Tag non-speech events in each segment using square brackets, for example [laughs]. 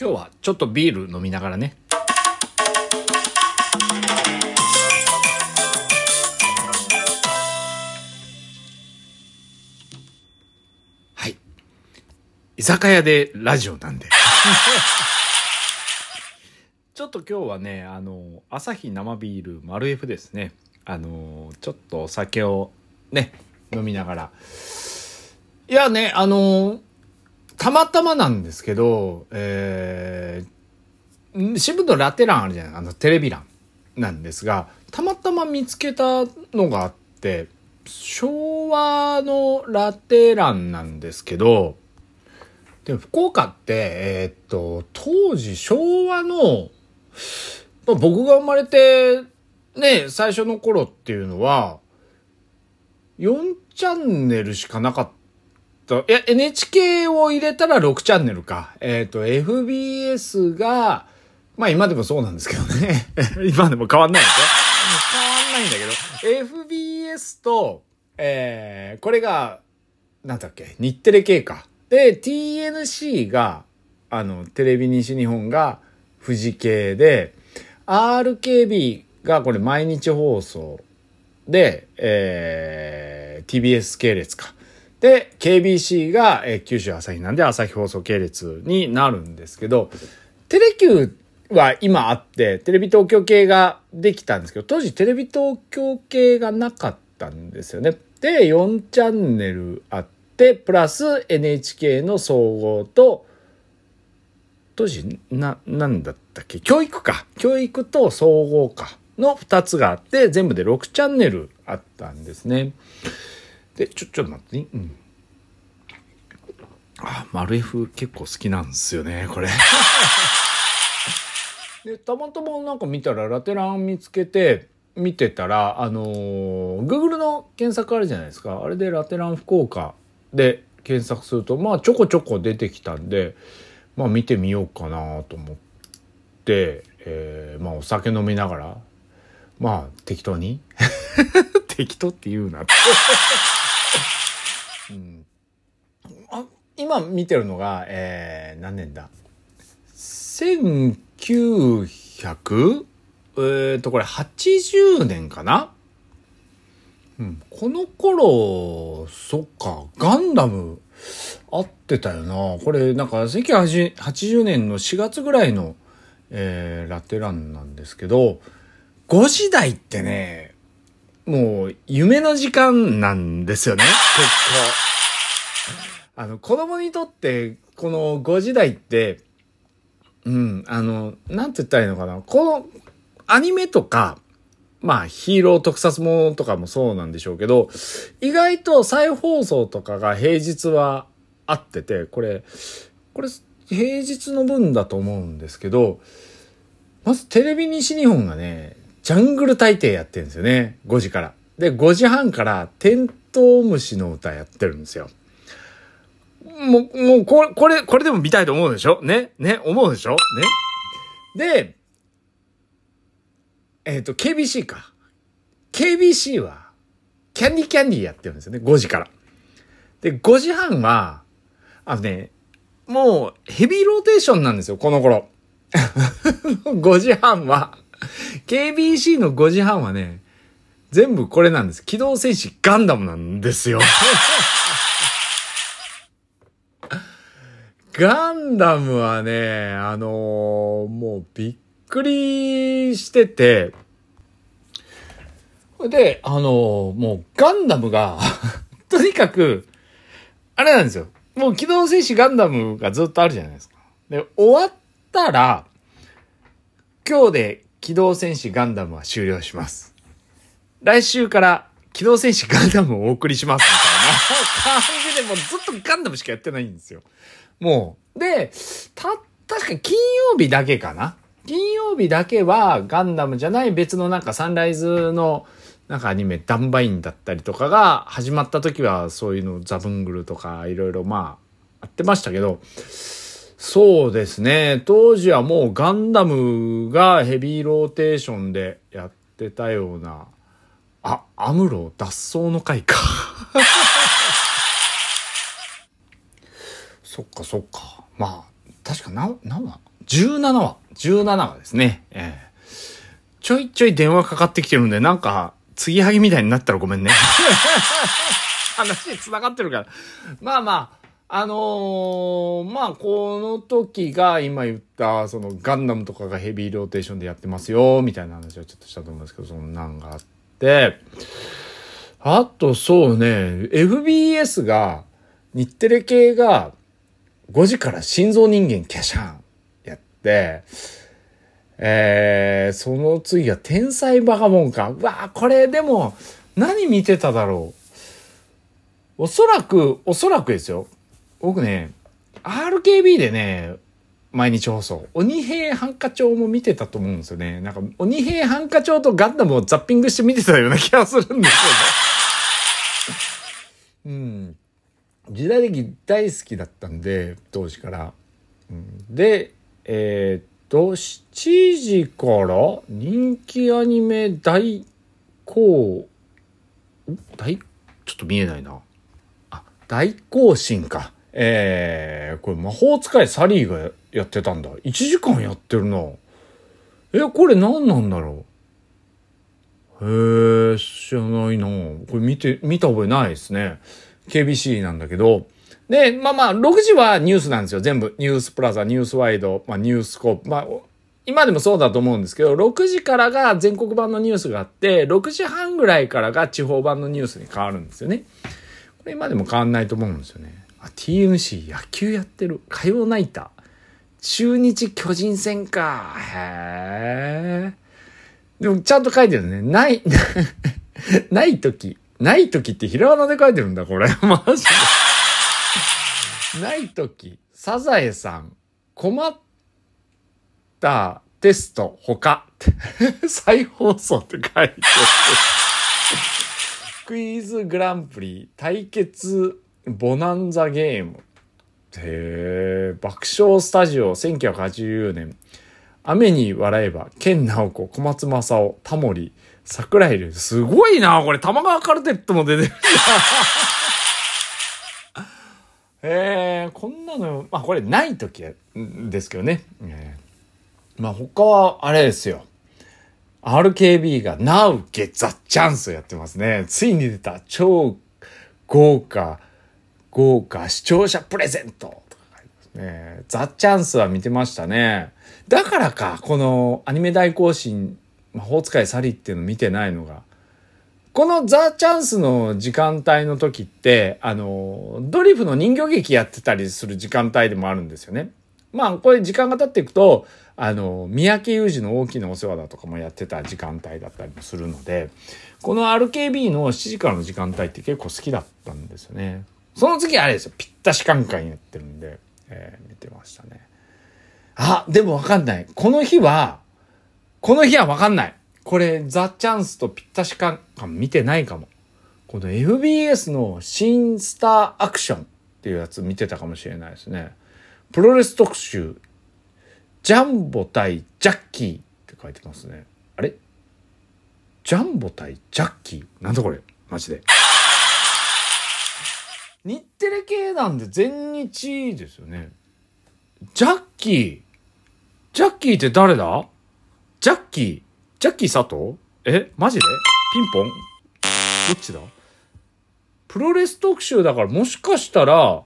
今日はちょっとビール飲みながらね。はい。居酒屋でラジオなんで。[laughs] ちょっと今日はね、あの、朝日生ビール丸 F ですね。あの、ちょっとお酒をね、飲みながら。いやね、あの、たまたまなんですけど、えー、渋のラテ欄あるじゃない？あの、テレビ欄なんですが、たまたま見つけたのがあって、昭和のラテ欄なんですけど、で福岡って、えーっと、当時昭和の、まあ僕が生まれて、ね、最初の頃っていうのは、4チャンネルしかなかった。いや、NHK を入れたら6チャンネルか。えっ、と、FBS が、まあ今でもそうなんですけどね。[laughs] 今でも変わんないですよ。変わんないんだけど、FBS と、えー、これが、なんだっけ、日テレ系か。で、TNC が、あの、テレビ西日本が富士系で、RKB がこれ毎日放送で、えー、TBS 系列か。で、KBC が、えー九州朝日なんで朝日放送系列になるんですけど、テレキューは今あって、テレビ東京系ができたんですけど、当時テレビ東京系がなかったんですよね。で、4チャンネルあって、プラス NHK の総合と、当時、な、なんだったっけ？教育か。教育と総合か。の2つがあって、全部で6チャンネルあったんですね。で、ちょ、ちょっと待ってね。うん。あ、丸 F 結構好きなんですよね、これ。[laughs] で、たまたまなんか見たら、ラテラン見つけて、見てたら、あのー、Google の検索あるじゃないですか。あれでラテラン福岡で検索すると、まあちょこちょこ出てきたんで、まあ見てみようかなと思って、えーまあお酒飲みながら、まあ適当に [laughs] 適当って言うなって、うん。あ今見てるのが、えー何年だ？1900えっとこれ80年かな？うん、この頃、そっか、ガンダム、合ってたよな。これ、なんか、1980年の4月ぐらいの、えーラテランなんですけど、5時台ってね、もう、夢の時間なんですよね、[laughs] 結構。あの、子供にとって、この5時台って、うん、あの、なんて言ったらいいのかな。この、アニメとか、まあ、ヒーロー特撮ものとかもそうなんでしょうけど、意外と再放送とかが平日はあってて、これ、これ、平日の分だと思うんですけど、まずテレビ西日本がね、ジャングル大帝やってるんですよね。5時から。で、5時半からテントウムシの歌やってるんですよ。もう、もう、これ、これ、これでも見たいと思うでしょ？ね？ね？思うでしょ？ね？で、えっ、と、KBC か。KBC は、キャンディキャンディやってるんですよね、5時から。で、5時半は、あのね、もう、ヘビーローテーションなんですよ、この頃。[laughs] 5時半は、KBC の5時半はね、全部これなんです。機動戦士ガンダムなんですよ。[laughs] ガンダムはね、あのーもうびっくりしてて、で、あのーもうガンダムが、[laughs] とにかく、あれなんですよ。もう機動戦士ガンダムがずっとあるじゃないですか。で、終わったら、今日で機動戦士ガンダムは終了します。来週から機動戦士ガンダムをお送りしますみたいな感じでもうずっとガンダムしかやってないんですよ。もう。で、た、確か金曜日だけかな金曜日だけはガンダムじゃない別のなんかサンライズのなんかアニメダンバインだったりとかが始まった時はそういうのザブングルとかいろいろまああってましたけど、そうですね。当時はもうガンダムがヘビーローテーションでやってたような、あ、アムロ脱走の回か。[laughs] そっかそっか。まあ、確かな、何話？17話、17話ですね。えーちょいちょい電話かかってきてるんで、なんか、継ぎはぎみたいになったらごめんね。[laughs] 話に繋がってるから。まあまあ、あのーまあ、この時が今言った、そのガンダムとかがヘビーローテーションでやってますよ、みたいな話をちょっとしたと思うんですけど、そんなんがあって、あとそうね、FBS が、日テレ系が5時から心臓人間キャシャンやって、えー、その次が天才バカモンか。うわこれでも、何見てただろう。おそらく、おそらくですよ。僕ね、RKB でね、毎日放送。鬼平犯科帳も見てたと思うんですよね。なんか、鬼平犯科帳とガンダムをザッピングして見てたような気がするんですよね。[laughs] うん。時代劇大好きだったんで、当時から。うん、で、えーっと、7時から人気アニメ大行、大、ちょっと見えないな。あ、大行進か。えー、これ魔法使いサリーがやってたんだ。1時間やってるな。え、これ何なんだろう？へえ、知らないな。これ見て、見た覚えないですね。KBC なんだけど。で、まあまあ、6時はニュースなんですよ。全部。ニュースプラザ、ニュースワイド、まあニュースコープ。まあ、今でもそうだと思うんですけど、6時からが全国版のニュースがあって、6時半ぐらいからが地方版のニュースに変わるんですよね。これ今でも変わんないと思うんですよね。TNC 野球やってる。火曜ナイター。中日巨人戦か。へえ。でもちゃんと書いてるね。ない、[laughs] ない時。ない時ってひらがなで書いてるんだ、これ。[laughs] マジで。ない時。サザエさん。困ったテスト他。[laughs] 再放送って書いてる。クイズグランプリ対決ボナンザゲーム。へえ、爆笑スタジオ1980年。雨に笑えば、健直子、小松正夫、タモリ、桜井流。すごいなこれ、玉川カルテットも出てるな [laughs] へえ、こんなの、まあこれない時ですけどね。えーまあ他は、あれですよ。RKB が Now Get the Chance やってますね。ついに出た超豪華、豪華視聴者プレゼントとか書いてますね。ザ・チャンスは見てましたね。だからか、このアニメ大行進、魔法使いサリっていうの見てないのが。このザ・チャンスの時間帯の時って、あの、ドリフの人形劇やってたりする時間帯でもあるんですよね。まあ、これ時間が経っていくと、あの、三宅裕二の大きなお世話だとかもやってた時間帯だったりもするので、この RKB の7時からの時間帯って結構好きだったんですよね。その次あれですよ、ぴったしカンカンやってるんで、えー見てましたね。あ、でもわかんない。この日は、この日はわかんない。これ、ザ・チャンスとぴったしカンカン見てないかも。この FBS の新スターアクションっていうやつ見てたかもしれないですね。プロレス特集、ジャンボ対ジャッキーって書いてますね。あれ？ジャンボ対ジャッキー？なんだこれ？マジで。日テレ系なんで全日ですよね。ジャッキージャッキーって誰だ？ジャッキージャッキー佐藤？えマジで？ピンポン？どっちだ？プロレス特集だからもしかしたら、あ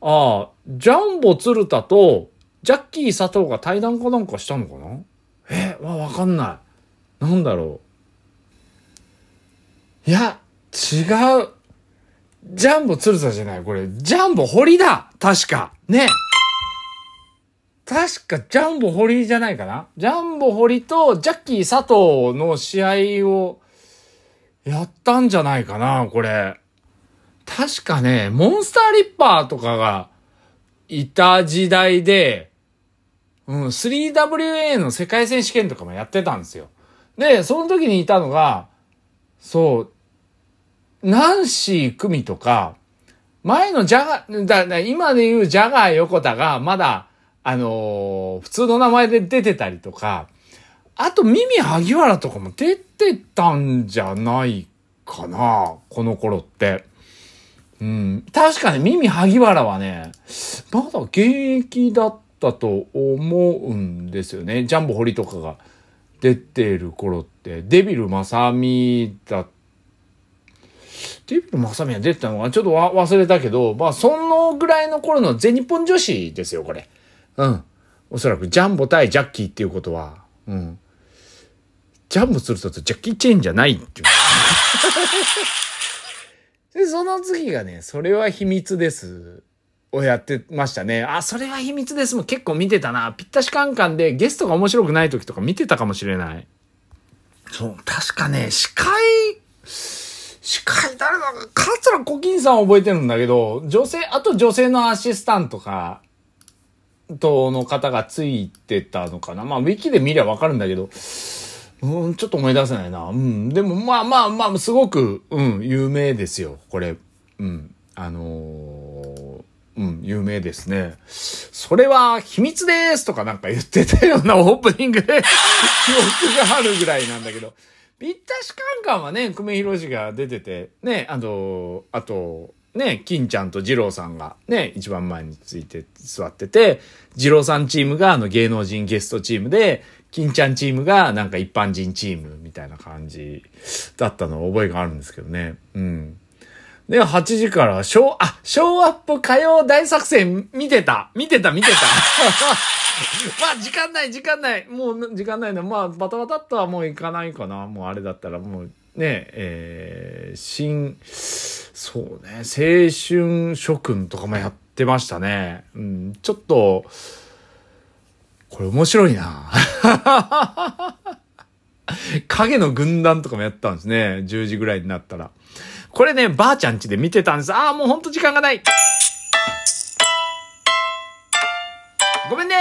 あ、ジャンボ鶴田とジャッキー佐藤が対談かなんかしたのかな？え、わ、わかんない。なんだろう。いや、違う。ジャンボ鶴田じゃない。これ、ジャンボ堀だ確か。ね。確か、ジャンボ堀じゃないかなジャンボ堀とジャッキー佐藤の試合をやったんじゃないかなこれ。確かね、モンスターリッパーとかがいた時代で、うん、3WA の世界選手権とかもやってたんですよ。で、その時にいたのが、そう、ナンシー・クミとか、前のジャガ、だ、だ今で言うジャガー横田がまだ、あのー普通の名前で出てたりとか、あと、ミミ萩原とかも出てたんじゃないかなこの頃って。うん。確かに、ミミ萩原はね、まだ現役だったと思うんですよね。ジャンボ堀とかが出てる頃って、デビル・マサミだデビル・マサミは出てたのかちょっと忘れたけど、まあ、そのぐらいの頃の全日本女子ですよ、これ。うん。おそらくジャンボ対ジャッキーっていうことは、うん。ジャンボするとジャッキーチェーンじゃないっていう。[laughs] で、その次がね、それは秘密です。をやってましたね。あ、それは秘密ですも結構見てたな。ぴったしカンカンでゲストが面白くない時とか見てたかもしれない。そう、確かね、司会、司会誰だか、桂小金さん覚えてるんだけど、女性、あと女性のアシスタントか、との方がついてたのかな。まあ、ウィキで見りゃわかるんだけど、うん、ちょっと思い出せないな。うん。でも、まあまあまあ、すごく、うん、有名ですよ。これ。うん。あのー、うん、有名ですね。それは秘密ですとかなんか言ってたようなオープニングで [laughs] 記憶があるぐらいなんだけど。ぴったしカンカンはね、久米宏が出てて、ね、あの、あと、ね、金ちゃんと二郎さんがね、一番前について座ってて、二郎さんチームがあの芸能人ゲストチームで、金ちゃんチームがなんか一般人チームみたいな感じだったのを覚えがあるんですけどね。うん。で、8時から、ショー、あ、ショーアップ歌謡大作戦見てた見てた見てた [laughs] まあ、時間ない、時間ない。もう、時間ないの。まあ、バタバタっとはもういかないかな。もうあれだったら、もう、ね、えー、新、そうね、青春諸君とかもやってましたね。うん、ちょっと、これ面白いな [laughs] 影の軍団とかもやったんですね。10時ぐらいになったら。これね、ばあちゃんちで見てたんです。ああ、もうほんと時間がない。ごめんね